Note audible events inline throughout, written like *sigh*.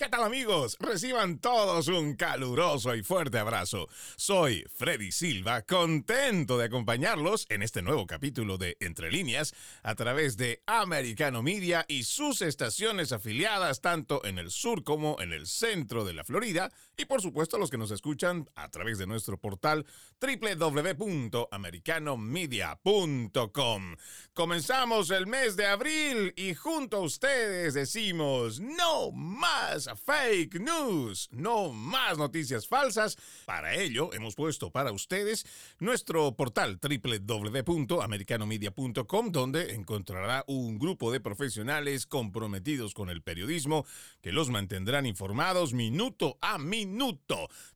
¿Qué tal amigos? Reciban todos un caluroso y fuerte abrazo. Soy Freddy Silva, contento de acompañarlos en este nuevo capítulo de Entre líneas a través de Americano Media y sus estaciones afiliadas tanto en el sur como en el centro de la Florida y por supuesto los que nos escuchan a través de nuestro portal www.americanomedia.com. Comenzamos el mes de abril y junto a ustedes decimos no más fake news, no más noticias falsas. Para ello hemos puesto para ustedes nuestro portal www.americanomedia.com donde encontrará un grupo de profesionales comprometidos con el periodismo que los mantendrán informados minuto a minuto.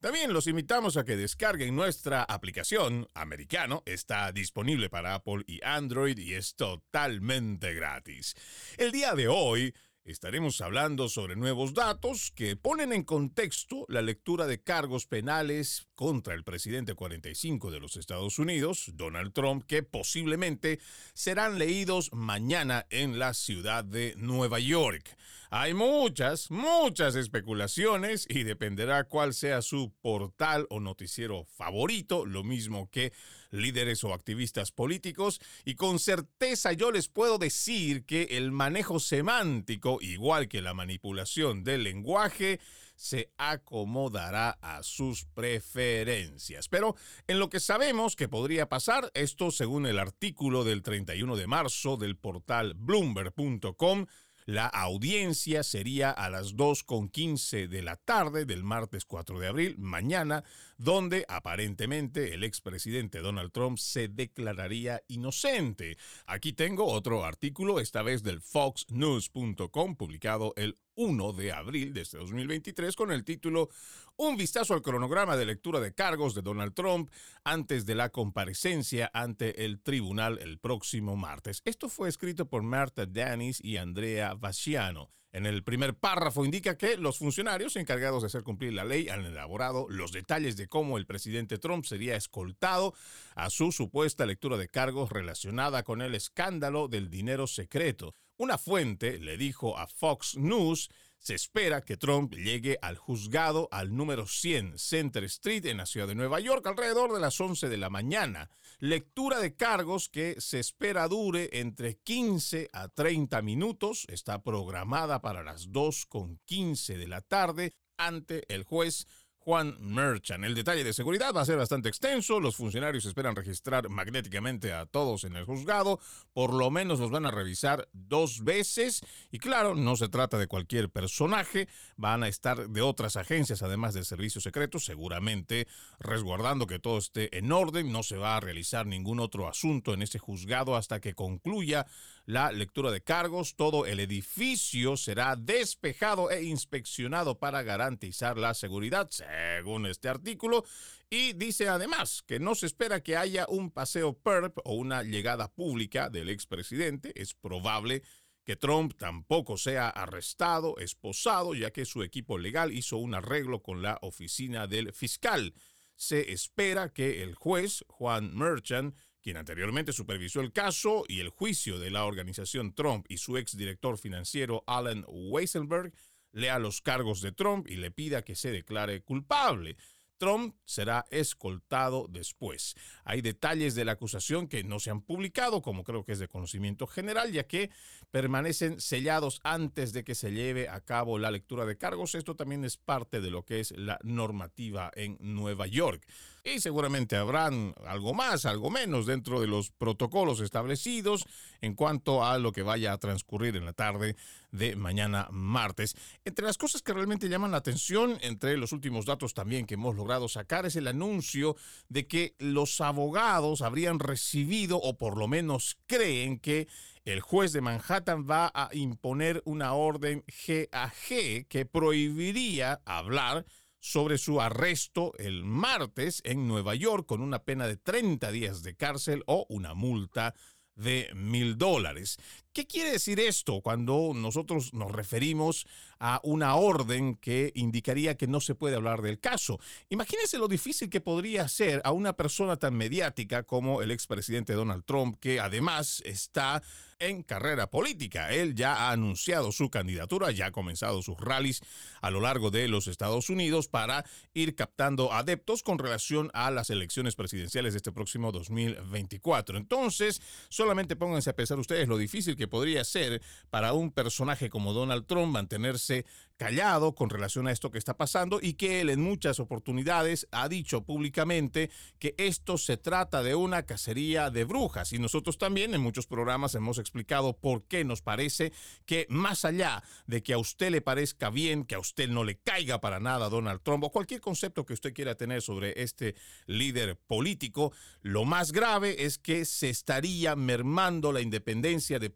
También los invitamos a que descarguen nuestra aplicación americano. Está disponible para Apple y Android y es totalmente gratis. El día de hoy Estaremos hablando sobre nuevos datos que ponen en contexto la lectura de cargos penales contra el presidente 45 de los Estados Unidos, Donald Trump, que posiblemente serán leídos mañana en la ciudad de Nueva York. Hay muchas, muchas especulaciones y dependerá cuál sea su portal o noticiero favorito, lo mismo que líderes o activistas políticos, y con certeza yo les puedo decir que el manejo semántico, igual que la manipulación del lenguaje, se acomodará a sus preferencias. Pero en lo que sabemos que podría pasar, esto según el artículo del 31 de marzo del portal bloomberg.com, la audiencia sería a las 2.15 de la tarde del martes 4 de abril, mañana, donde aparentemente el expresidente Donald Trump se declararía inocente. Aquí tengo otro artículo, esta vez del foxnews.com, publicado el 1 de abril de este 2023 con el título Un vistazo al cronograma de lectura de cargos de Donald Trump antes de la comparecencia ante el tribunal el próximo martes. Esto fue escrito por Marta Danis y Andrea Vasciano. En el primer párrafo indica que los funcionarios encargados de hacer cumplir la ley han elaborado los detalles de cómo el presidente Trump sería escoltado a su supuesta lectura de cargos relacionada con el escándalo del dinero secreto. Una fuente le dijo a Fox News se espera que Trump llegue al juzgado al número 100 Center Street en la ciudad de Nueva York alrededor de las 11 de la mañana. Lectura de cargos que se espera dure entre 15 a 30 minutos. Está programada para las 2.15 de la tarde ante el juez Juan Merchan. El detalle de seguridad va a ser bastante extenso. Los funcionarios esperan registrar magnéticamente a todos en el juzgado. Por lo menos los van a revisar dos veces. Y claro, no se trata de cualquier personaje. Van a estar de otras agencias, además del servicio secreto, seguramente resguardando que todo esté en orden. No se va a realizar ningún otro asunto en ese juzgado hasta que concluya la lectura de cargos. Todo el edificio será despejado e inspeccionado para garantizar la seguridad, según este artículo. Y dice además que no se espera que haya un paseo perp o una llegada pública del expresidente. Es probable que Trump tampoco sea arrestado, esposado, ya que su equipo legal hizo un arreglo con la oficina del fiscal. Se espera que el juez, Juan Merchant, quien anteriormente supervisó el caso y el juicio de la organización Trump y su exdirector financiero Alan Weisenberg, lea los cargos de Trump y le pida que se declare culpable. Trump será escoltado después. Hay detalles de la acusación que no se han publicado, como creo que es de conocimiento general, ya que permanecen sellados antes de que se lleve a cabo la lectura de cargos. Esto también es parte de lo que es la normativa en Nueva York. Y seguramente habrán algo más, algo menos dentro de los protocolos establecidos en cuanto a lo que vaya a transcurrir en la tarde de mañana martes. Entre las cosas que realmente llaman la atención, entre los últimos datos también que hemos logrado sacar, es el anuncio de que los abogados habrían recibido, o por lo menos creen que el juez de Manhattan va a imponer una orden GAG que prohibiría hablar sobre su arresto el martes en Nueva York con una pena de 30 días de cárcel o una multa de mil dólares. ¿Qué quiere decir esto cuando nosotros nos referimos a una orden que indicaría que no se puede hablar del caso? Imagínense lo difícil que podría ser a una persona tan mediática como el expresidente Donald Trump, que además está en carrera política. Él ya ha anunciado su candidatura, ya ha comenzado sus rallies a lo largo de los Estados Unidos para ir captando adeptos con relación a las elecciones presidenciales de este próximo 2024. Entonces, solamente pónganse a pensar ustedes lo difícil que podría ser para un personaje como Donald Trump mantenerse callado con relación a esto que está pasando y que él en muchas oportunidades ha dicho públicamente que esto se trata de una cacería de brujas. Y nosotros también en muchos programas hemos explicado por qué nos parece que más allá de que a usted le parezca bien, que a usted no le caiga para nada Donald Trump o cualquier concepto que usted quiera tener sobre este líder político, lo más grave es que se estaría mermando la independencia de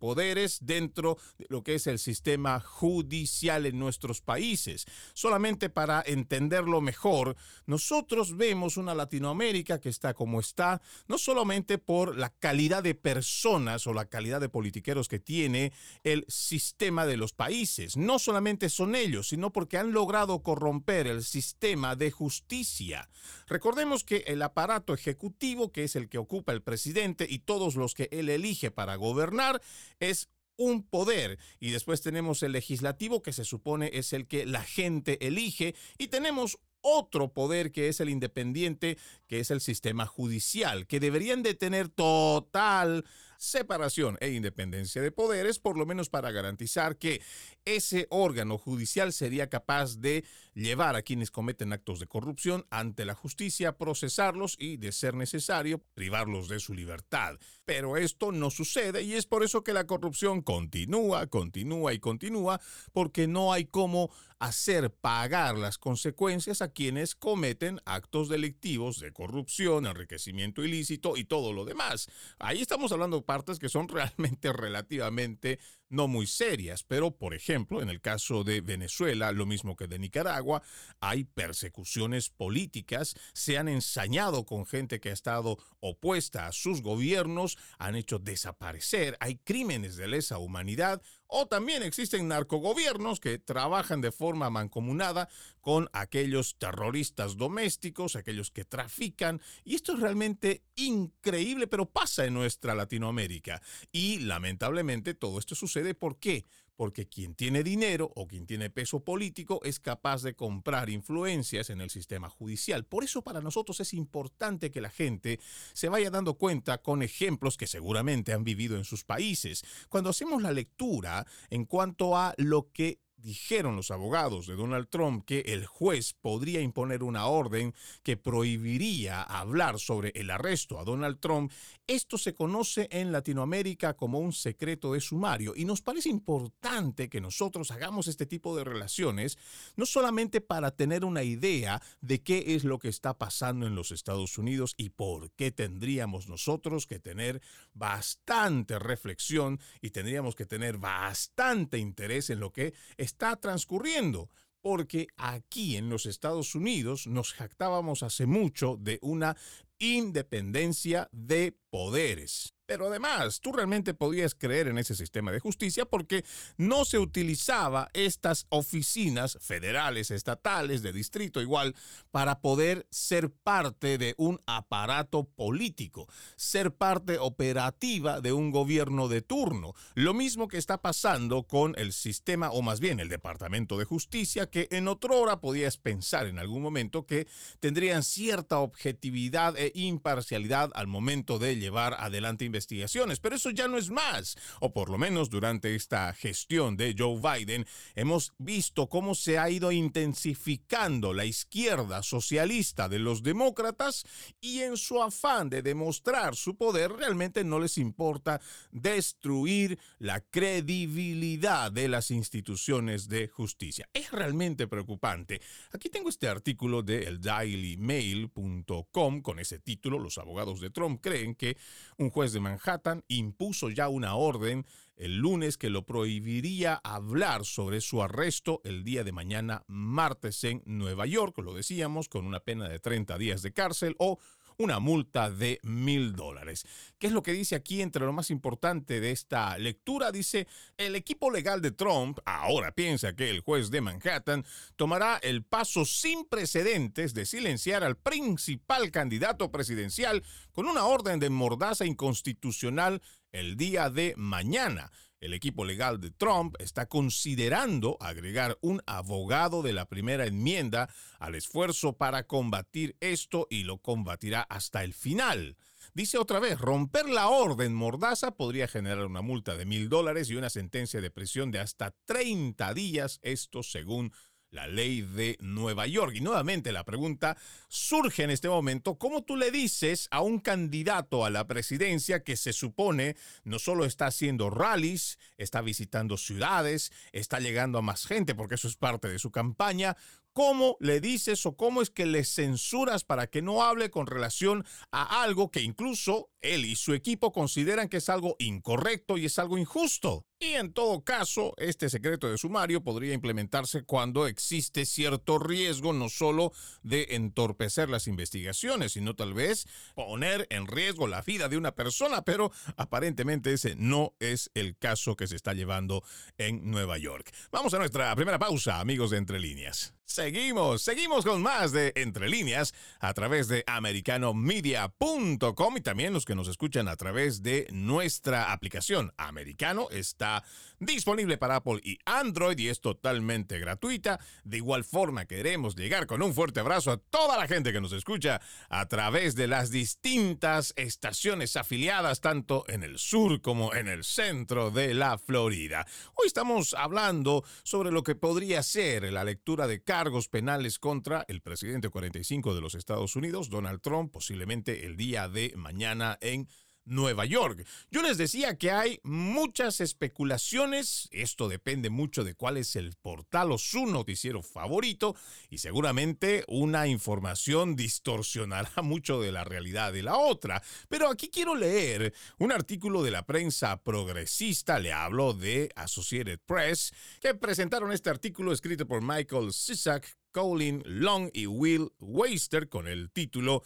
dentro de lo que es el sistema judicial en nuestro países. Solamente para entenderlo mejor, nosotros vemos una Latinoamérica que está como está, no solamente por la calidad de personas o la calidad de politiqueros que tiene el sistema de los países. No solamente son ellos, sino porque han logrado corromper el sistema de justicia. Recordemos que el aparato ejecutivo, que es el que ocupa el presidente y todos los que él elige para gobernar, es un poder. Y después tenemos el legislativo que se supone es el que la gente elige. Y tenemos otro poder que es el independiente, que es el sistema judicial, que deberían de tener total separación e independencia de poderes, por lo menos para garantizar que ese órgano judicial sería capaz de llevar a quienes cometen actos de corrupción ante la justicia, procesarlos y, de ser necesario, privarlos de su libertad. Pero esto no sucede y es por eso que la corrupción continúa, continúa y continúa, porque no hay cómo hacer pagar las consecuencias a quienes cometen actos delictivos de corrupción, enriquecimiento ilícito y todo lo demás. Ahí estamos hablando partes que son *laughs* realmente relativamente no muy serias, pero por ejemplo, en el caso de Venezuela, lo mismo que de Nicaragua, hay persecuciones políticas, se han ensañado con gente que ha estado opuesta a sus gobiernos, han hecho desaparecer, hay crímenes de lesa humanidad, o también existen narcogobiernos que trabajan de forma mancomunada con aquellos terroristas domésticos, aquellos que trafican. Y esto es realmente increíble, pero pasa en nuestra Latinoamérica. Y lamentablemente todo esto sucede. ¿Por qué? porque quien tiene dinero o quien tiene peso político es capaz de comprar influencias en el sistema judicial. Por eso para nosotros es importante que la gente se vaya dando cuenta con ejemplos que seguramente han vivido en sus países. Cuando hacemos la lectura en cuanto a lo que dijeron los abogados de Donald Trump que el juez podría imponer una orden que prohibiría hablar sobre el arresto a Donald Trump, esto se conoce en Latinoamérica como un secreto de sumario y nos parece importante que nosotros hagamos este tipo de relaciones, no solamente para tener una idea de qué es lo que está pasando en los Estados Unidos y por qué tendríamos nosotros que tener bastante reflexión y tendríamos que tener bastante interés en lo que está transcurriendo porque aquí en los Estados Unidos nos jactábamos hace mucho de una independencia de poderes. Pero además, tú realmente podías creer en ese sistema de justicia porque no se utilizaba estas oficinas federales, estatales, de distrito igual, para poder ser parte de un aparato político, ser parte operativa de un gobierno de turno. Lo mismo que está pasando con el sistema, o más bien el Departamento de Justicia, que en otro hora podías pensar en algún momento que tendrían cierta objetividad e imparcialidad al momento de llevar adelante investigaciones investigaciones, pero eso ya no es más. O por lo menos durante esta gestión de Joe Biden hemos visto cómo se ha ido intensificando la izquierda socialista de los demócratas y en su afán de demostrar su poder realmente no les importa destruir la credibilidad de las instituciones de justicia. Es realmente preocupante. Aquí tengo este artículo de eldailymail.com con ese título. Los abogados de Trump creen que un juez de Manhattan impuso ya una orden el lunes que lo prohibiría hablar sobre su arresto el día de mañana martes en Nueva York, lo decíamos, con una pena de 30 días de cárcel o una multa de mil dólares. ¿Qué es lo que dice aquí entre lo más importante de esta lectura? Dice, el equipo legal de Trump ahora piensa que el juez de Manhattan tomará el paso sin precedentes de silenciar al principal candidato presidencial con una orden de mordaza inconstitucional el día de mañana. El equipo legal de Trump está considerando agregar un abogado de la primera enmienda al esfuerzo para combatir esto y lo combatirá hasta el final. Dice otra vez, romper la orden mordaza podría generar una multa de mil dólares y una sentencia de prisión de hasta 30 días, esto según la ley de Nueva York. Y nuevamente la pregunta surge en este momento, ¿cómo tú le dices a un candidato a la presidencia que se supone no solo está haciendo rallies, está visitando ciudades, está llegando a más gente, porque eso es parte de su campaña, ¿Cómo le dices o cómo es que le censuras para que no hable con relación a algo que incluso él y su equipo consideran que es algo incorrecto y es algo injusto? Y en todo caso, este secreto de sumario podría implementarse cuando existe cierto riesgo no solo de entorpecer las investigaciones, sino tal vez poner en riesgo la vida de una persona, pero aparentemente ese no es el caso que se está llevando en Nueva York. Vamos a nuestra primera pausa, amigos de Entre Líneas. Seguimos, seguimos con más de Entre Líneas a través de americanomedia.com y también los que nos escuchan a través de nuestra aplicación Americano está disponible para Apple y Android y es totalmente gratuita. De igual forma queremos llegar con un fuerte abrazo a toda la gente que nos escucha a través de las distintas estaciones afiliadas tanto en el sur como en el centro de la Florida. Hoy estamos hablando sobre lo que podría ser la lectura de cargos penales contra el presidente 45 de los Estados Unidos, Donald Trump, posiblemente el día de mañana en Nueva York. Yo les decía que hay muchas especulaciones, esto depende mucho de cuál es el portal o su noticiero favorito y seguramente una información distorsionará *laughs* mucho de la realidad de la otra. Pero aquí quiero leer un artículo de la prensa progresista, le hablo de Associated Press, que presentaron este artículo escrito por Michael Sisak, Colin Long y Will Waster con el título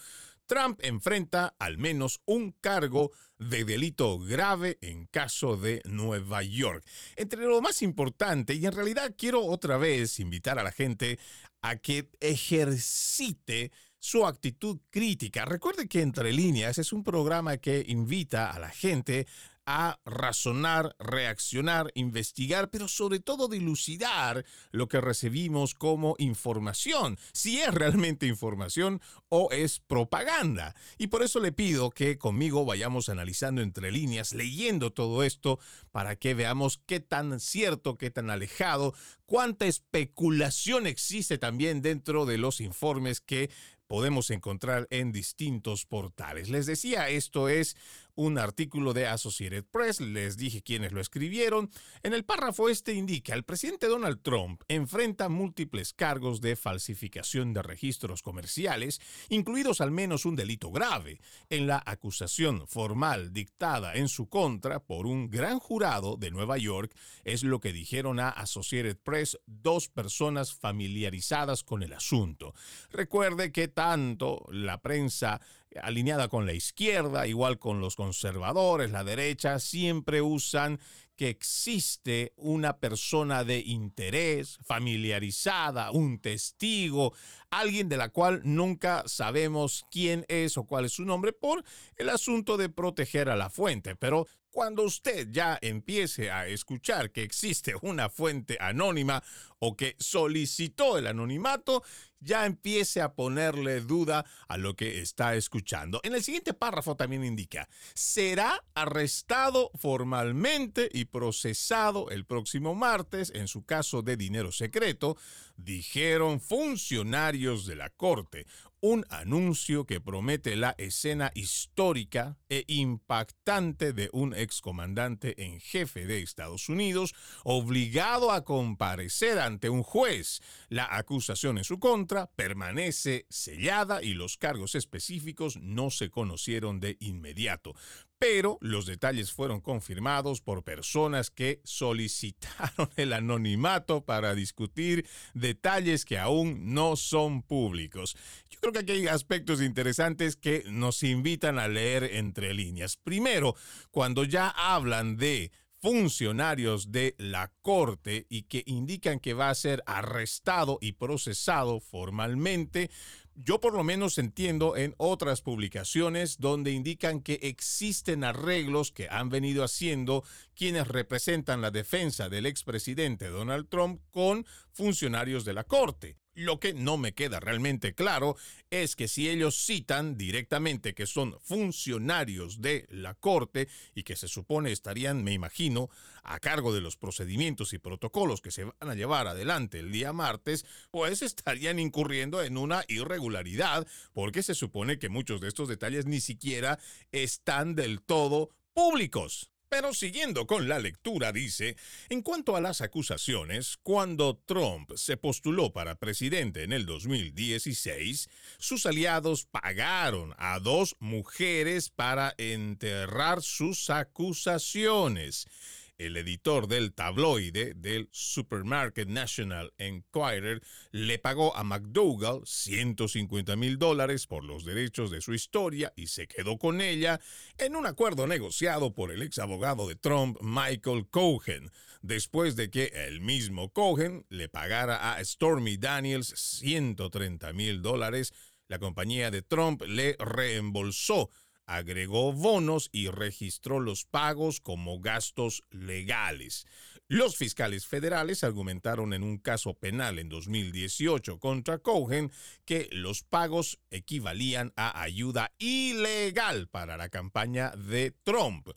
Trump enfrenta al menos un cargo de delito grave en caso de Nueva York. Entre lo más importante, y en realidad quiero otra vez invitar a la gente a que ejercite su actitud crítica. Recuerde que Entre líneas es un programa que invita a la gente a razonar, reaccionar, investigar, pero sobre todo dilucidar lo que recibimos como información, si es realmente información o es propaganda. Y por eso le pido que conmigo vayamos analizando entre líneas, leyendo todo esto, para que veamos qué tan cierto, qué tan alejado, cuánta especulación existe también dentro de los informes que podemos encontrar en distintos portales. Les decía, esto es un artículo de Associated Press, les dije quiénes lo escribieron. En el párrafo este indica, el presidente Donald Trump enfrenta múltiples cargos de falsificación de registros comerciales, incluidos al menos un delito grave, en la acusación formal dictada en su contra por un gran jurado de Nueva York, es lo que dijeron a Associated Press dos personas familiarizadas con el asunto. Recuerde que tanto la prensa alineada con la izquierda, igual con los conservadores, la derecha, siempre usan que existe una persona de interés, familiarizada, un testigo, alguien de la cual nunca sabemos quién es o cuál es su nombre por el asunto de proteger a la fuente. Pero Cuando usted ya empiece a escuchar que existe una fuente anónima o que solicitó el anonimato, ya empiece a ponerle duda a lo que está escuchando. En el siguiente párrafo también indica, será arrestado formalmente y procesado el próximo martes en su caso de dinero secreto, dijeron funcionarios de la Corte un anuncio que promete la escena histórica e impactante de un excomandante en jefe de Estados Unidos obligado a comparecer ante un juez. La acusación en su contra permanece sellada y los cargos específicos no se conocieron de inmediato pero los detalles fueron confirmados por personas que solicitaron *laughs* el anonimato para discutir detalles que aún no son públicos. Yo creo que aquí hay aspectos interesantes que nos invitan a leer entre líneas. Primero, cuando ya hablan de funcionarios de la Corte y que indican que va a ser arrestado y procesado formalmente, yo por lo menos entiendo en otras publicaciones donde indican que existen arreglos que han venido haciendo quienes representan la defensa del expresidente Donald Trump con funcionarios de la Corte. Lo que no me queda realmente claro es que si ellos citan directamente que son funcionarios de la Corte y que se supone estarían, me imagino, a cargo de los procedimientos y protocolos que se van a llevar adelante el día martes, pues estarían incurriendo en una irregularidad porque se supone que muchos de estos detalles ni siquiera están del todo públicos. Pero siguiendo con la lectura, dice, en cuanto a las acusaciones, cuando Trump se postuló para presidente en el 2016, sus aliados pagaron a dos mujeres para enterrar sus acusaciones el editor del tabloide del Supermarket National Enquirer le pagó a McDougall 150 mil dólares por los derechos de su historia y se quedó con ella en un acuerdo negociado por el ex abogado de Trump, Michael Cohen, después de que el mismo Cohen le pagara a Stormy Daniels 130 mil dólares. La compañía de Trump le reembolsó agregó bonos y registró los pagos como gastos legales. Los fiscales federales argumentaron en un caso penal en 2018 contra Cohen que los pagos equivalían a ayuda ilegal para la campaña de Trump.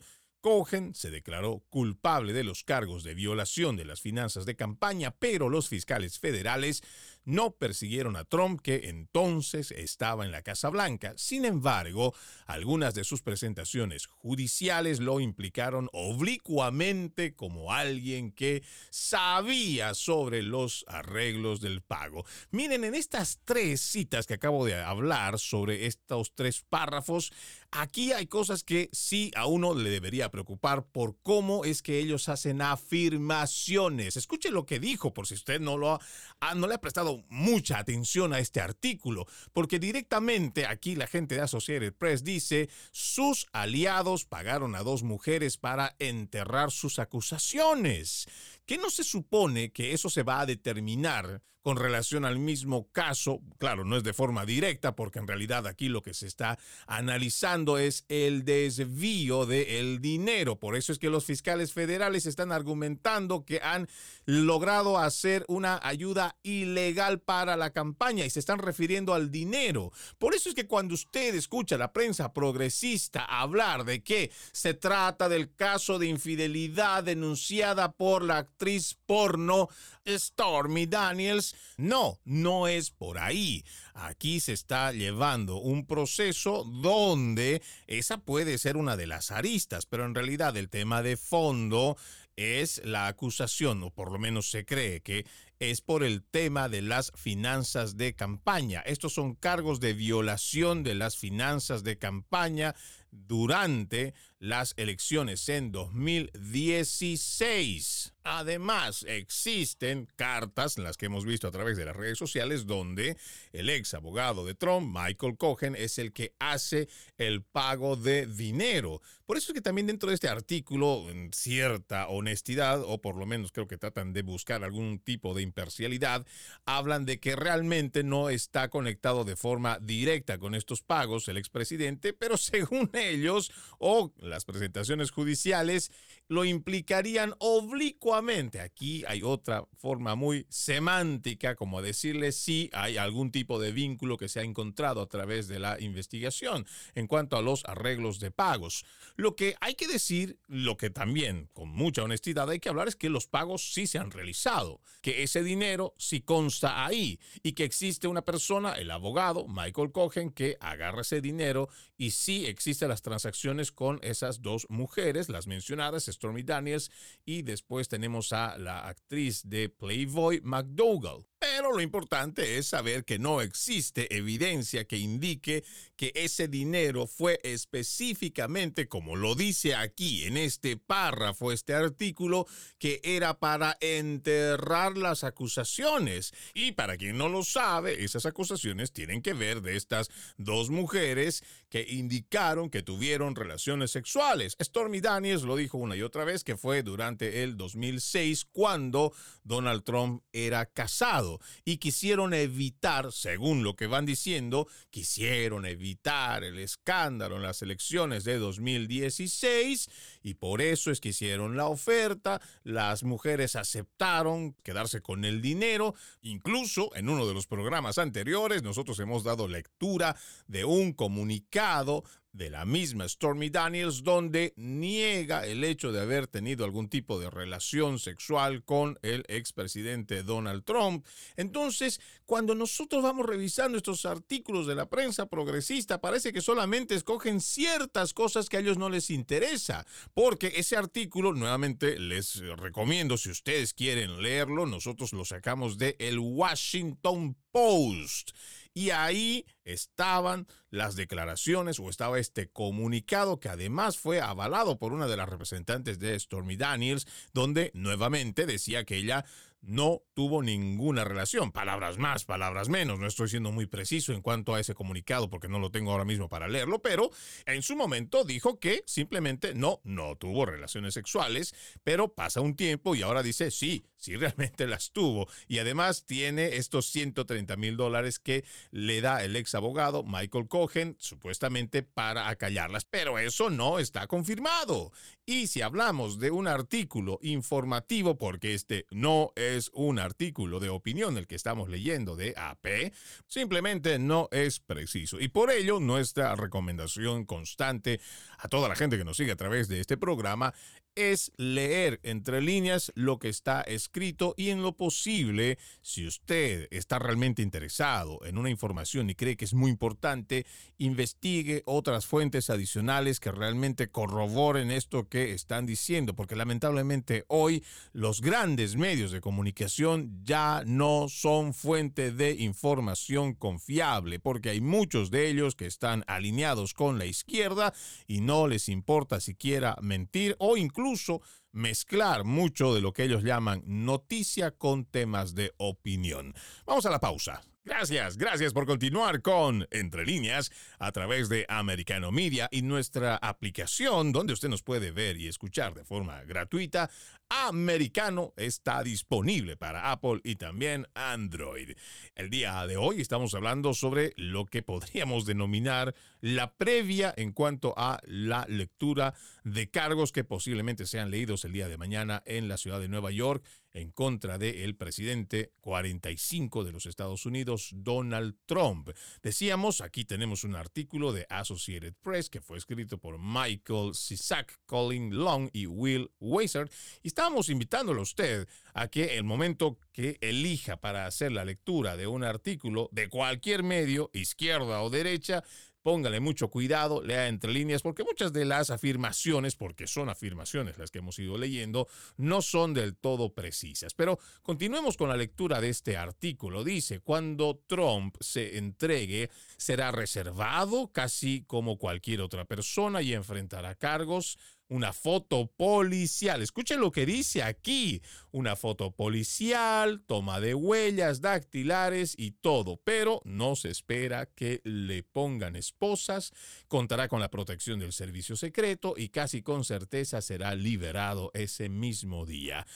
Cohen se declaró culpable de los cargos de violación de las finanzas de campaña, pero los fiscales federales no persiguieron a Trump, que entonces estaba en la Casa Blanca. Sin embargo, algunas de sus presentaciones judiciales lo implicaron oblicuamente como alguien que sabía sobre los arreglos del pago. Miren, en estas tres citas que acabo de hablar sobre estos tres párrafos, aquí hay cosas que sí a uno le debería preocupar por cómo es que ellos hacen afirmaciones. Escuche lo que dijo, por si usted no lo ha, no le ha prestado mucha atención a este artículo, porque directamente aquí la gente de Associated Press dice, sus aliados pagaron a dos mujeres para enterrar sus acusaciones. ¿Qué no se supone que eso se va a determinar con relación al mismo caso? Claro, no es de forma directa, porque en realidad aquí lo que se está analizando es el desvío del dinero. Por eso es que los fiscales federales están argumentando que han logrado hacer una ayuda ilegal para la campaña y se están refiriendo al dinero. Por eso es que cuando usted escucha a la prensa progresista hablar de que se trata del caso de infidelidad denunciada por la actriz porno Stormy Daniels. No, no es por ahí. Aquí se está llevando un proceso donde esa puede ser una de las aristas, pero en realidad el tema de fondo es la acusación, o por lo menos se cree que es por el tema de las finanzas de campaña. Estos son cargos de violación de las finanzas de campaña durante las elecciones en 2016. Además, existen cartas, las que hemos visto a través de las redes sociales, donde el ex abogado de Trump, Michael Cohen, es el que hace el pago de dinero. Por eso es que también dentro de este artículo, en cierta honestidad, o por lo menos creo que tratan de buscar algún tipo de imparcialidad, hablan de que realmente no está conectado de forma directa con estos pagos el expresidente, pero *laughs* según ellos o las presentaciones judiciales lo implicarían oblicuamente. Aquí hay otra forma muy semántica, como decirle si hay algún tipo de vínculo que se ha encontrado a través de la investigación en cuanto a los arreglos de pagos. Lo que hay que decir, lo que también con mucha honestidad hay que hablar es que los pagos sí se han realizado, que ese dinero sí consta ahí y que existe una persona, el abogado Michael Cohen, que agarra ese dinero y sí existen las transacciones con esas dos mujeres, las mencionadas, Stormy Daniels, y después tenemos a la actriz de Playboy, McDougall. Pero lo importante es saber que no existe evidencia que indique que ese dinero fue específicamente, como lo dice aquí en este párrafo, este artículo, que era para enterrar las acusaciones. Y para quien no lo sabe, esas acusaciones tienen que ver de estas dos mujeres que indicaron que tuvieron relaciones sexuales. Stormy Daniels lo dijo una y otra vez que fue durante el 2006 cuando Donald Trump era casado y quisieron evitar, según lo que van diciendo, quisieron evitar el escándalo en las elecciones de 2016 y por eso es que hicieron la oferta, las mujeres aceptaron quedarse con el dinero, incluso en uno de los programas anteriores nosotros hemos dado lectura de un comunicado de la misma Stormy Daniels, donde niega el hecho de haber tenido algún tipo de relación sexual con el expresidente Donald Trump. Entonces, cuando nosotros vamos revisando estos artículos de la prensa progresista, parece que solamente escogen ciertas cosas que a ellos no les interesa, porque ese artículo, nuevamente les recomiendo, si ustedes quieren leerlo, nosotros lo sacamos de el Washington Post. Y ahí estaban las declaraciones o estaba este comunicado que además fue avalado por una de las representantes de Stormy Daniels, donde nuevamente decía que ella no tuvo ninguna relación. Palabras más, palabras menos. No estoy siendo muy preciso en cuanto a ese comunicado porque no lo tengo ahora mismo para leerlo, pero en su momento dijo que simplemente no, no tuvo relaciones sexuales, pero pasa un tiempo y ahora dice sí, sí realmente *laughs* las tuvo. Y además tiene estos 130 mil dólares que le da el ex abogado Michael Cohen supuestamente para acallarlas, pero eso no está confirmado. Y si hablamos de un artículo informativo, porque este no es un artículo de opinión el que estamos leyendo de AP, simplemente no es preciso. Y por ello, nuestra recomendación constante a toda la gente que nos sigue a través de este programa es leer entre líneas lo que está escrito y en lo posible, si usted está realmente interesado en una información y cree que es muy importante, investigue otras fuentes adicionales que realmente corroboren esto que están diciendo, porque lamentablemente hoy los grandes medios de comunicación ya no son fuente de información confiable, porque hay muchos de ellos que están alineados con la izquierda y no les importa siquiera mentir o incluso incluso mezclar mucho de lo que ellos llaman noticia con temas de opinión. Vamos a la pausa. Gracias, gracias por continuar con Entre líneas a través de Americano Media y nuestra aplicación donde usted nos puede ver y escuchar de forma gratuita. Americano está disponible para Apple y también Android. El día de hoy estamos hablando sobre lo que podríamos denominar la previa en cuanto a la lectura de cargos que posiblemente sean leídos el día de mañana en la ciudad de Nueva York en contra del presidente 45 de los Estados Unidos, Donald Trump. Decíamos, aquí tenemos un artículo de Associated Press que fue escrito por Michael Sisak, Colin Long y Will Weiser, y estábamos invitándolo a usted a que el momento que elija para hacer la lectura de un artículo de cualquier medio, izquierda o derecha, póngale mucho cuidado, lea entre líneas, porque muchas de las afirmaciones, porque son afirmaciones las que hemos ido leyendo, no son del todo precisas. Pero continuemos con la lectura de este artículo. Dice, cuando Trump se entregue, será reservado casi como cualquier otra persona y enfrentará cargos una foto policial. Escuchen lo que dice aquí. Una foto policial, toma de huellas dactilares y todo. Pero no se espera que le pongan esposas. Contará con la protección del servicio secreto y casi con certeza será liberado ese mismo día.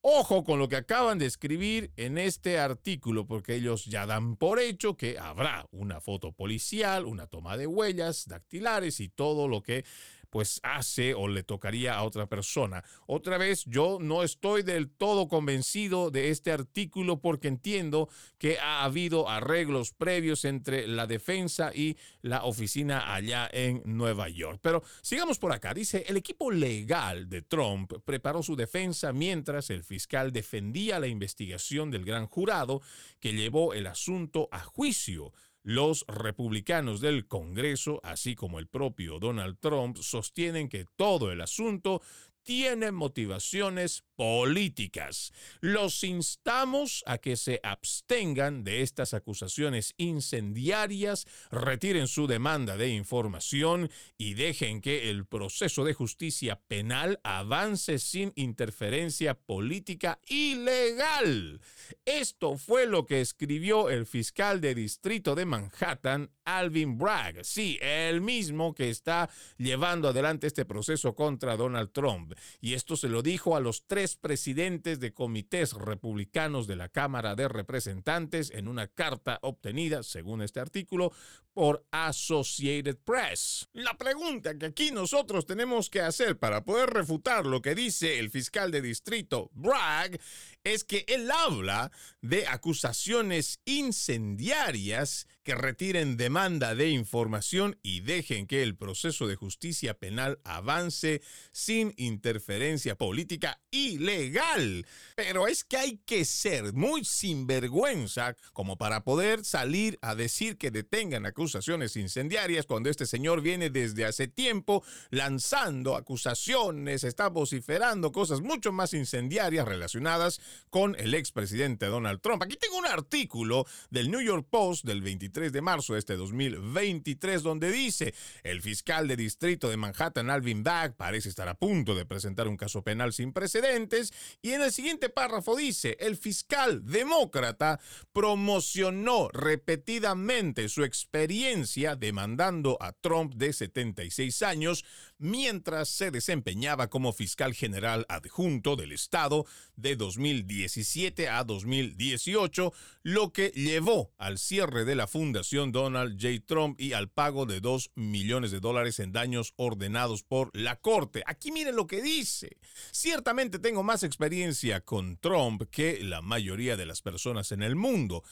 Ojo con lo que acaban de escribir en este artículo, porque ellos ya dan por hecho que habrá una foto policial, una toma de huellas dactilares y todo lo que pues hace o le tocaría a otra persona. Otra vez, yo no estoy del todo convencido de este artículo porque entiendo que ha habido arreglos previos entre la defensa y la oficina allá en Nueva York. Pero sigamos por acá. Dice, el equipo legal de Trump preparó su defensa mientras el fiscal defendía la investigación del gran jurado que llevó el asunto a juicio. Los republicanos del Congreso, así como el propio Donald Trump, sostienen que todo el asunto tiene motivaciones políticas. Los instamos a que se abstengan de estas acusaciones incendiarias, retiren su demanda de información y dejen que el proceso de justicia penal avance sin interferencia política ilegal. Esto fue lo que escribió el fiscal de distrito de Manhattan, Alvin Bragg. Sí, el mismo que está llevando adelante este proceso contra Donald Trump. Y esto se lo dijo a los tres presidentes de comités republicanos de la Cámara de Representantes en una carta obtenida, según este artículo, por Associated Press. La pregunta que aquí nosotros tenemos que hacer para poder refutar lo que dice el fiscal de distrito Bragg es que él habla de acusaciones incendiarias que retiren demanda de información y dejen que el proceso de justicia penal avance sin interferencia política ilegal. Pero es que hay que ser muy sinvergüenza como para poder salir a decir que detengan acusaciones incendiarias cuando este señor viene desde hace tiempo lanzando acusaciones, está vociferando cosas mucho más incendiarias relacionadas con el expresidente Donald Trump. Aquí tengo un artículo del New York Post del 23 de marzo de este 2023 donde dice, el fiscal de distrito de Manhattan, Alvin Bragg, parece estar a punto de presentar un caso penal sin precedentes y en el siguiente párrafo dice, el fiscal demócrata promocionó repetidamente su experiencia demandando a Trump de 76 años mientras se desempeñaba como fiscal general adjunto del estado de 2017 a 2018, lo que llevó al cierre de la Fundación Donald J. Trump y al pago de 2 millones de dólares en daños ordenados por la Corte. Aquí miren lo que dice. Ciertamente tengo más experiencia con Trump que la mayoría de las personas en el mundo.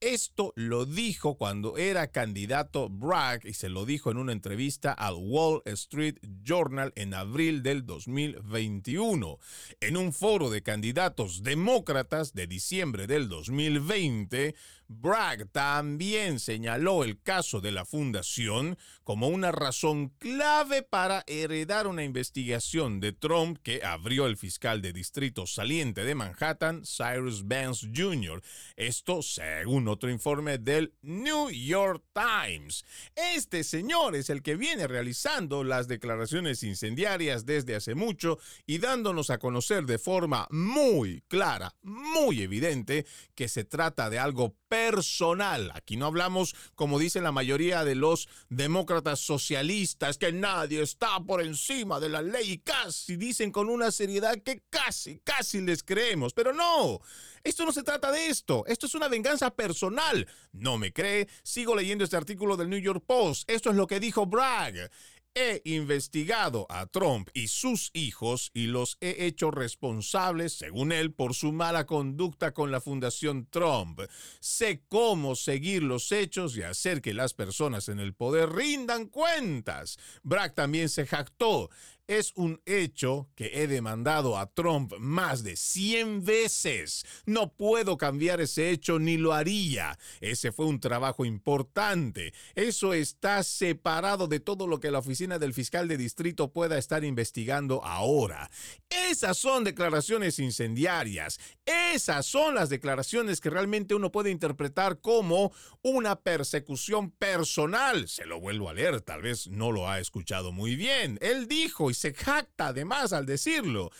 Esto lo dijo cuando era candidato Bragg y se lo dijo en una entrevista al Wall Street Journal en abril del 2021. En un foro de candidatos demócratas de diciembre del 2020, Bragg también señaló el caso de la fundación como una razón clave para heredar una investigación de Trump que abrió el fiscal de distrito saliente de Manhattan, Cyrus Vance Jr. Esto según otro informe del New York Times. Este señor es el que viene realizando las declaraciones incendiarias desde hace mucho y dándonos a conocer de forma muy clara, muy evidente, que se trata de algo personal. Aquí no hablamos, como dicen la mayoría de los demócratas socialistas, que nadie está por encima de la ley y casi dicen con una seriedad que casi, casi les creemos. Pero no, esto no se trata de esto. Esto es una venganza personal. ¿No me cree? Sigo leyendo este artículo del New York Post. Esto es lo que dijo Bragg. He investigado a Trump y sus hijos y los he hecho responsables, según él, por su mala conducta con la Fundación Trump. Sé cómo seguir los hechos y hacer que las personas en el poder rindan cuentas. Bragg también se jactó. Es un hecho que he demandado a Trump más de 100 veces. No puedo cambiar ese hecho ni lo haría. Ese fue un trabajo importante. Eso está separado de todo lo que la oficina del fiscal de distrito pueda estar investigando ahora. Esas son declaraciones incendiarias. Esas son las declaraciones que realmente uno puede interpretar como una persecución personal. Se lo vuelvo a leer, tal vez no lo ha escuchado muy bien. Él dijo se jacta además al decirlo.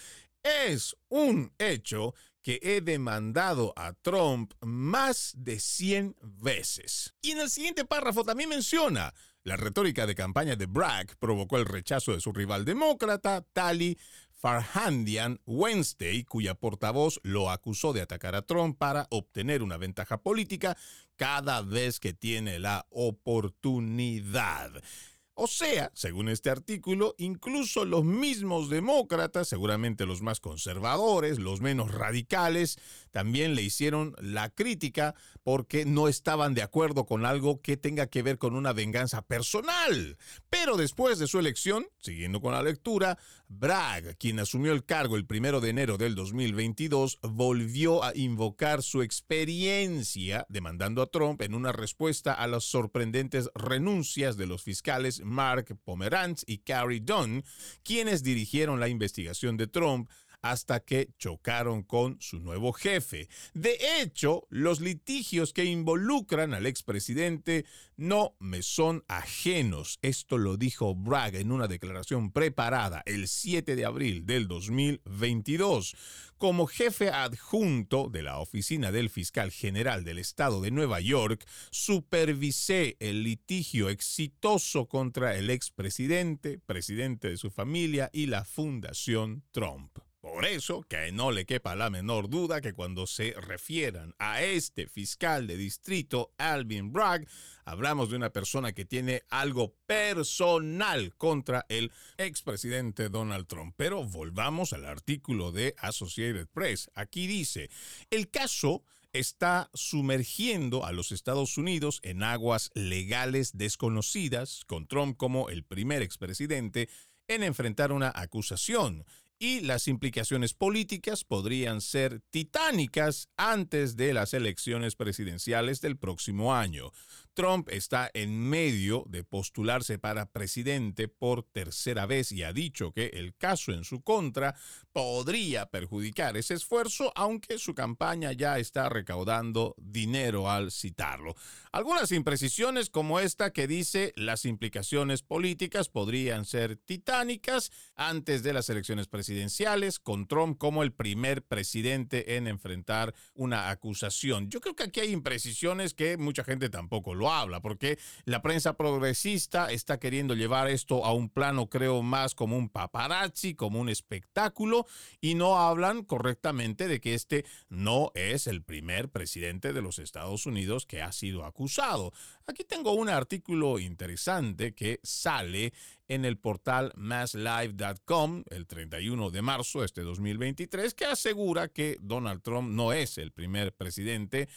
Es un hecho que he demandado a Trump más de 100 veces. Y en el siguiente párrafo también menciona, la retórica de campaña de Bragg provocó el rechazo de su rival demócrata, Tali Farhandian Wednesday, cuya portavoz lo acusó de atacar a Trump para obtener una ventaja política cada vez que tiene la oportunidad. O sea, según este artículo, incluso los mismos demócratas, seguramente los más conservadores, los menos radicales, también le hicieron la crítica porque no estaban de acuerdo con algo que tenga que ver con una venganza personal. Pero después de su elección, siguiendo con la lectura, Bragg, quien asumió el cargo el primero de enero del 2022, volvió a invocar su experiencia demandando a Trump en una respuesta a las sorprendentes renuncias de los fiscales Mark Pomeranz y Carrie Dunn, quienes dirigieron la investigación de Trump hasta que chocaron con su nuevo jefe. De hecho, los litigios que involucran al expresidente no me son ajenos. Esto lo dijo Bragg en una declaración preparada el 7 de abril del 2022. Como jefe adjunto de la oficina del fiscal general del estado de Nueva York, supervisé el litigio exitoso contra el expresidente, presidente de su familia y la Fundación Trump. Por eso, que no le quepa la menor duda que cuando se refieran a este fiscal de distrito, Alvin Bragg, hablamos de una persona que tiene algo personal contra el expresidente Donald Trump. Pero volvamos al artículo de Associated Press. Aquí dice, el caso está sumergiendo a los Estados Unidos en aguas legales desconocidas, con Trump como el primer expresidente en enfrentar una acusación y las implicaciones políticas podrían ser titánicas antes de las elecciones presidenciales del próximo año. Trump está en medio de postularse para presidente por tercera vez y ha dicho que el caso en su contra podría perjudicar ese esfuerzo, aunque su campaña ya está recaudando dinero al citarlo. Algunas imprecisiones como esta que dice las implicaciones políticas podrían ser titánicas antes de las elecciones presidenciales, con Trump como el primer presidente en enfrentar una acusación. Yo creo que aquí hay imprecisiones que mucha gente tampoco lo habla, porque la prensa progresista está queriendo llevar esto a un plano, creo, más como un paparazzi, como un espectáculo, y no hablan correctamente de que este no es el primer presidente de los Estados Unidos que ha sido acusado. Aquí tengo un artículo interesante que sale en el portal masslive.com el 31 de marzo de este 2023 que asegura que Donald Trump no es el primer presidente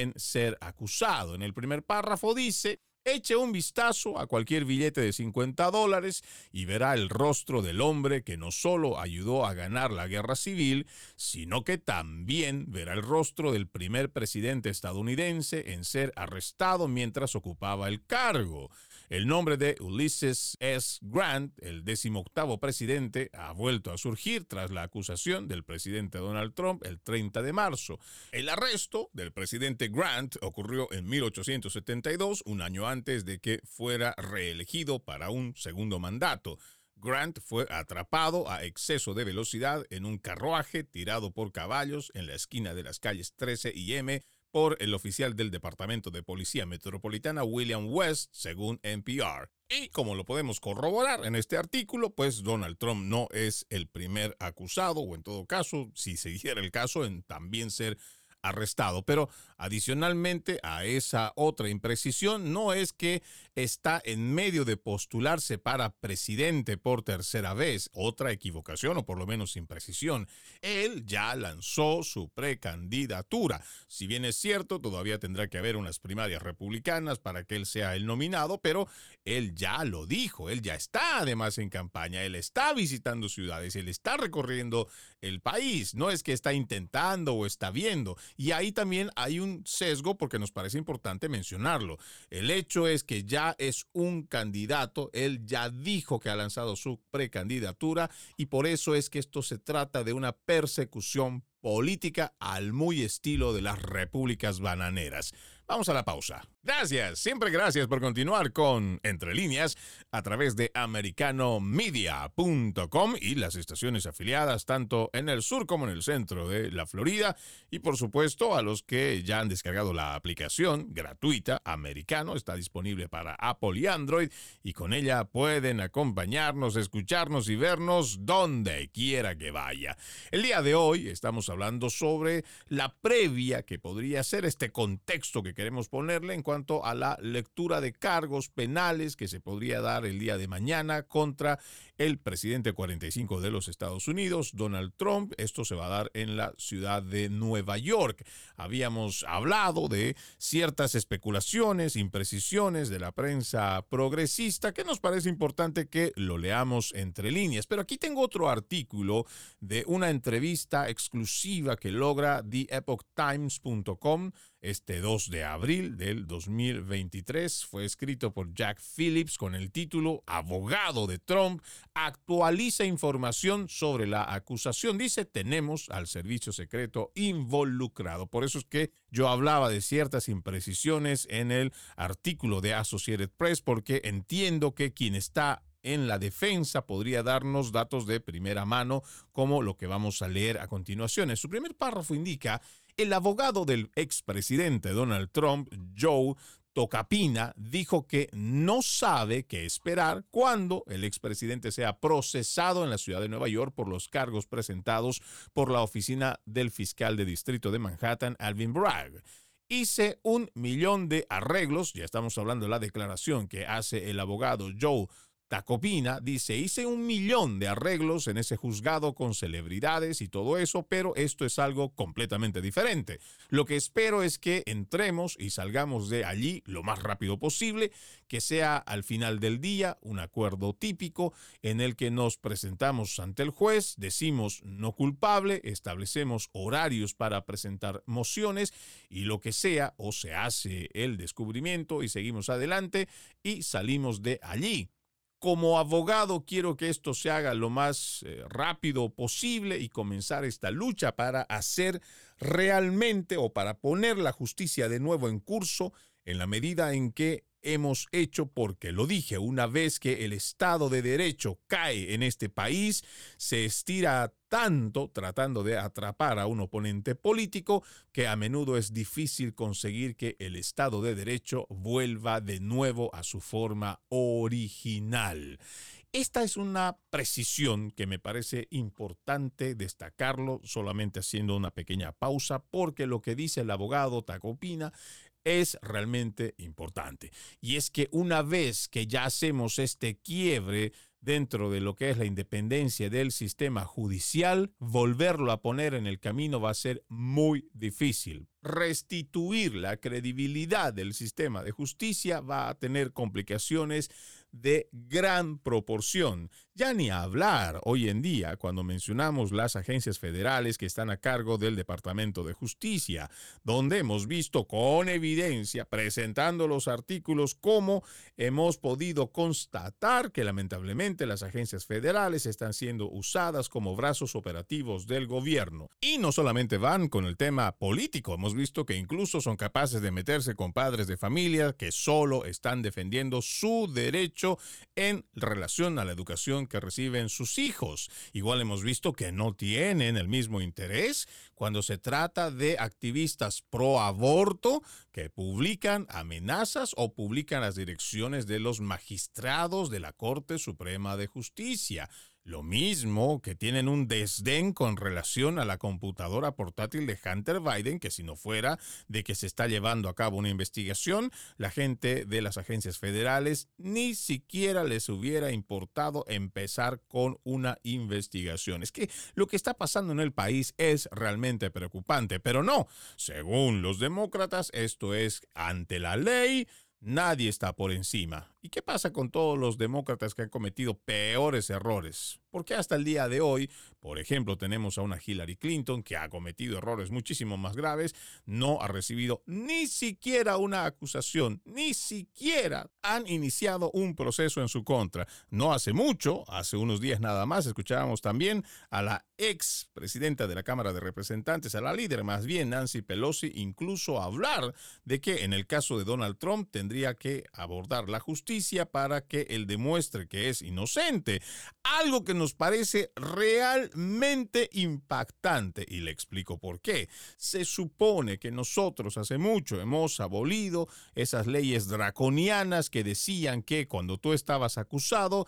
en ser acusado. En el primer párrafo dice, Eche un vistazo a cualquier billete de 50 dólares y verá el rostro del hombre que no solo ayudó a ganar la guerra civil, sino que también verá el rostro del primer presidente estadounidense en ser arrestado mientras ocupaba el cargo. El nombre de Ulysses S. Grant, el decimoctavo presidente, ha vuelto a surgir tras la acusación del presidente Donald Trump el 30 de marzo. El arresto del presidente Grant ocurrió en 1872, un año antes de que fuera reelegido para un segundo mandato. Grant fue atrapado a exceso de velocidad en un carruaje tirado por caballos en la esquina de las calles 13 y M por el oficial del Departamento de Policía Metropolitana William West, según NPR. Y como lo podemos corroborar en este artículo, pues Donald Trump no es el primer acusado, o en todo caso, si se diera el caso, en también ser arrestado. Pero adicionalmente a esa otra imprecisión, no es que está en medio de postularse para presidente por tercera vez, otra equivocación o por lo menos imprecisión. Él ya lanzó su precandidatura. Si bien es cierto, todavía tendrá que haber unas primarias republicanas para que él sea el nominado, pero él ya lo dijo, él ya está además en campaña, él está visitando ciudades, él está recorriendo el país, no es que está intentando o está viendo. Y ahí también hay un sesgo porque nos parece importante mencionarlo. El hecho es que ya es un candidato, él ya dijo que ha lanzado su precandidatura y por eso es que esto se trata de una persecución política al muy estilo de las repúblicas bananeras. Vamos a la pausa. Gracias, siempre gracias por continuar con Entre líneas a través de americanomedia.com y las estaciones afiliadas tanto en el sur como en el centro de la Florida y por supuesto a los que ya han descargado la aplicación gratuita Americano, está disponible para Apple y Android y con ella pueden acompañarnos, escucharnos y vernos donde quiera que vaya. El día de hoy estamos hablando sobre la previa que podría ser este contexto que queremos ponerle en cuanto a la lectura de cargos penales que se podría dar el día de mañana contra el presidente 45 de los Estados Unidos, Donald Trump. Esto se va a dar en la ciudad de Nueva York. Habíamos hablado de ciertas especulaciones, imprecisiones de la prensa progresista que nos parece importante que lo leamos entre líneas. Pero aquí tengo otro artículo de una entrevista exclusiva que logra TheEpochTimes.com este 2 de abril del 2023. Fue escrito por Jack Phillips con el título Abogado de Trump actualiza información sobre la acusación. Dice, tenemos al servicio secreto involucrado. Por eso es que yo hablaba de ciertas imprecisiones en el artículo de Associated Press, porque entiendo que quien está en la defensa podría darnos datos de primera mano, como lo que vamos a leer a continuación. En su primer párrafo indica el abogado del expresidente Donald Trump, Joe Tocapina, dijo que no sabe qué esperar cuando el expresidente sea procesado en la ciudad de Nueva York por los cargos presentados por la oficina del fiscal de distrito de Manhattan, Alvin Bragg. Hice un millón de arreglos, ya estamos hablando de la declaración que hace el abogado Joe Tacopina dice, hice un millón de arreglos en ese juzgado con celebridades y todo eso, pero esto es algo completamente diferente. Lo que espero es que entremos y salgamos de allí lo más rápido posible, que sea al final del día un acuerdo típico en el que nos presentamos ante el juez, decimos no culpable, establecemos horarios para presentar mociones y lo que sea, o se hace el descubrimiento y seguimos adelante y salimos de allí como abogado quiero que esto se haga lo más eh, rápido posible y comenzar esta lucha para hacer realmente o para poner la justicia de nuevo en curso en la medida en que hemos hecho, porque lo dije, una vez que el Estado de Derecho cae en este país, se estira tanto tratando de atrapar a un oponente político que a menudo es difícil conseguir que el Estado de Derecho vuelva de nuevo a su forma original. Esta es una precisión que me parece importante destacarlo, solamente haciendo una pequeña pausa, porque lo que dice el abogado Tacopina es realmente importante. Y es que una vez que ya hacemos este quiebre dentro de lo que es la independencia del sistema judicial, volverlo a poner en el camino va a ser muy difícil. Restituir la credibilidad del sistema de justicia va a tener complicaciones de gran proporción. Ya ni hablar hoy en día cuando mencionamos las agencias federales que están a cargo del Departamento de Justicia, donde hemos visto con evidencia, presentando los artículos, cómo hemos podido constatar que lamentablemente las agencias federales están siendo usadas como brazos operativos del gobierno. Y no solamente van con el tema político, hemos visto que incluso son capaces de meterse con padres de familia que solo están defendiendo su derecho en relación a la educación que reciben sus hijos. Igual hemos visto que no tienen el mismo interés cuando se trata de activistas pro aborto que publican amenazas o publican las direcciones de los magistrados de la Corte Suprema de Justicia. Lo mismo que tienen un desdén con relación a la computadora portátil de Hunter Biden, que si no fuera de que se está llevando a cabo una investigación, la gente de las agencias federales ni siquiera les hubiera importado empezar con una investigación. Es que lo que está pasando en el país es realmente preocupante, pero no, según los demócratas, esto es ante la ley, nadie está por encima. ¿Y qué pasa con todos los demócratas que han cometido peores errores? Porque hasta el día de hoy, por ejemplo, tenemos a una Hillary Clinton que ha cometido errores muchísimo más graves, no ha recibido ni siquiera una acusación, ni siquiera han iniciado un proceso en su contra. No hace mucho, hace unos días nada más, escuchábamos también a la ex presidenta de la Cámara de Representantes, a la líder más bien, Nancy Pelosi, incluso hablar de que en el caso de Donald Trump tendría que abordar la justicia para que él demuestre que es inocente. Algo que nos parece realmente impactante y le explico por qué. Se supone que nosotros hace mucho hemos abolido esas leyes draconianas que decían que cuando tú estabas acusado,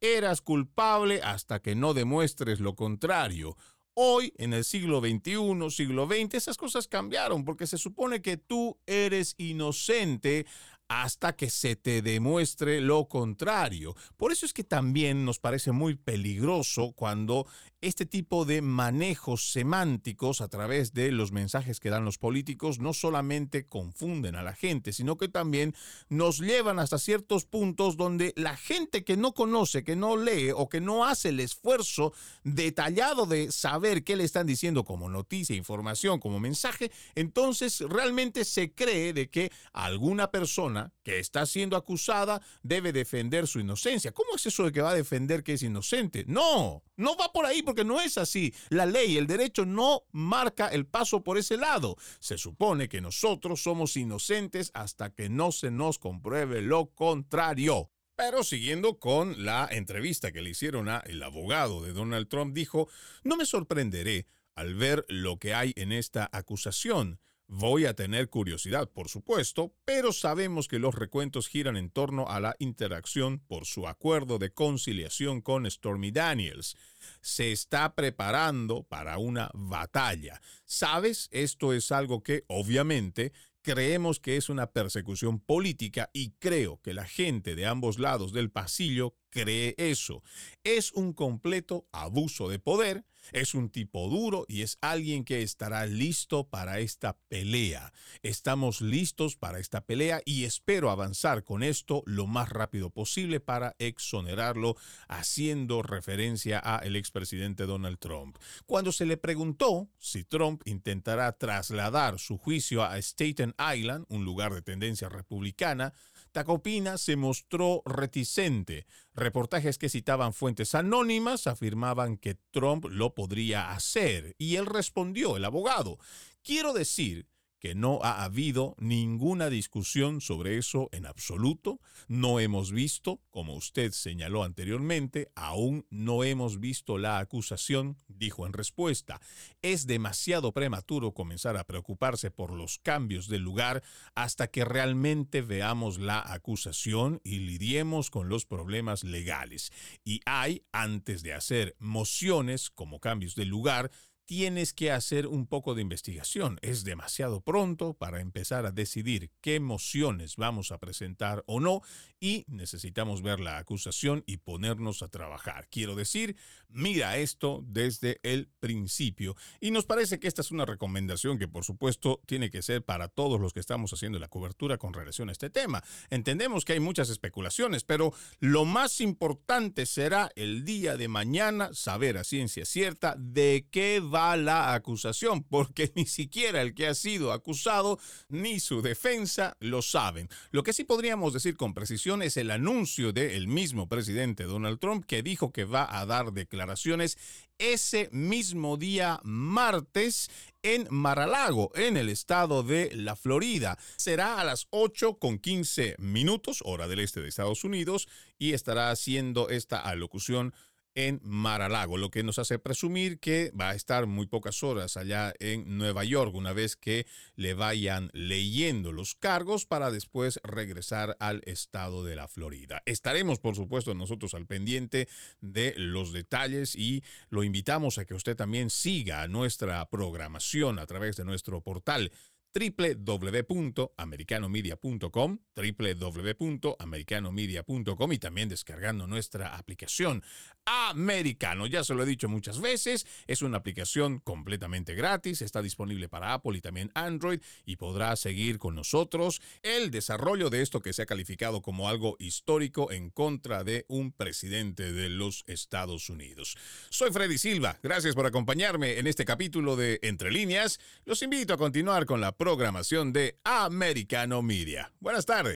eras culpable hasta que no demuestres lo contrario. Hoy, en el siglo XXI, siglo XX, esas cosas cambiaron porque se supone que tú eres inocente hasta que se te demuestre lo contrario. Por eso es que también nos parece muy peligroso cuando este tipo de manejos semánticos a través de los mensajes que dan los políticos no solamente confunden a la gente, sino que también nos llevan hasta ciertos puntos donde la gente que no conoce, que no lee o que no hace el esfuerzo detallado de saber qué le están diciendo como noticia, información, como mensaje, entonces realmente se cree de que alguna persona que está siendo acusada debe defender su inocencia. ¿Cómo es eso de que va a defender que es inocente? No, no va por ahí no es así. La ley, el derecho no marca el paso por ese lado. Se supone que nosotros somos inocentes hasta que no se nos compruebe lo contrario. Pero siguiendo con la entrevista que le hicieron a el abogado de Donald Trump, dijo, no me sorprenderé al ver lo que hay en esta acusación. Voy a tener curiosidad, por supuesto, pero sabemos que los recuentos giran en torno a la interacción por su acuerdo de conciliación con Stormy Daniels. Se está preparando para una batalla. ¿Sabes? Esto es algo que, obviamente, creemos que es una persecución política y creo que la gente de ambos lados del pasillo cree eso. Es un completo abuso de poder es un tipo duro y es alguien que estará listo para esta pelea. Estamos listos para esta pelea y espero avanzar con esto lo más rápido posible para exonerarlo, haciendo referencia a el expresidente Donald Trump. Cuando se le preguntó si Trump intentará trasladar su juicio a Staten Island, un lugar de tendencia republicana, Tacopina se mostró reticente. Reportajes que citaban fuentes anónimas afirmaban que Trump lo podría hacer y él respondió, el abogado, quiero decir que no ha habido ninguna discusión sobre eso en absoluto. No hemos visto, como usted señaló anteriormente, aún no hemos visto la acusación, dijo en respuesta. Es demasiado prematuro comenzar a preocuparse por los cambios del lugar hasta que realmente veamos la acusación y lidiemos con los problemas legales. Y hay, antes de hacer mociones como cambios de lugar, tienes que hacer un poco de investigación. Es demasiado pronto para empezar a decidir qué mociones vamos a presentar o no y necesitamos ver la acusación y ponernos a trabajar. Quiero decir, mira esto desde el principio. Y nos parece que esta es una recomendación que por supuesto tiene que ser para todos los que estamos haciendo la cobertura con relación a este tema. Entendemos que hay muchas especulaciones, pero lo más importante será el día de mañana saber a ciencia cierta de qué va la acusación, porque *laughs* ni siquiera el que ha sido acusado ni su defensa lo saben. Lo que sí podríamos decir con precisión es el anuncio del mismo presidente Donald Trump que dijo que va a dar declaraciones ese mismo día martes en Maralago, en el estado de la Florida. Será a las 8 con 15 minutos, hora del este de Estados Unidos, y estará haciendo esta alocución en Maralago, lo que nos hace presumir que va a estar muy pocas horas allá en Nueva York una vez que le vayan leyendo los cargos para después regresar al estado de la Florida. Estaremos, por supuesto, nosotros al pendiente de los detalles y lo invitamos a que usted también siga nuestra programación a través de nuestro portal www.americanomedia.com, www.americanomedia.com y también descargando nuestra aplicación Americano. Ya se lo he dicho muchas veces, es una aplicación completamente gratis, está disponible para Apple y también Android y podrá seguir con nosotros el desarrollo de esto que se ha calificado como algo histórico en contra de un presidente de los Estados Unidos. Soy Freddy Silva, gracias por acompañarme en este capítulo de Entre líneas. Los invito a continuar con la programación de Americano Media. Buenas tardes.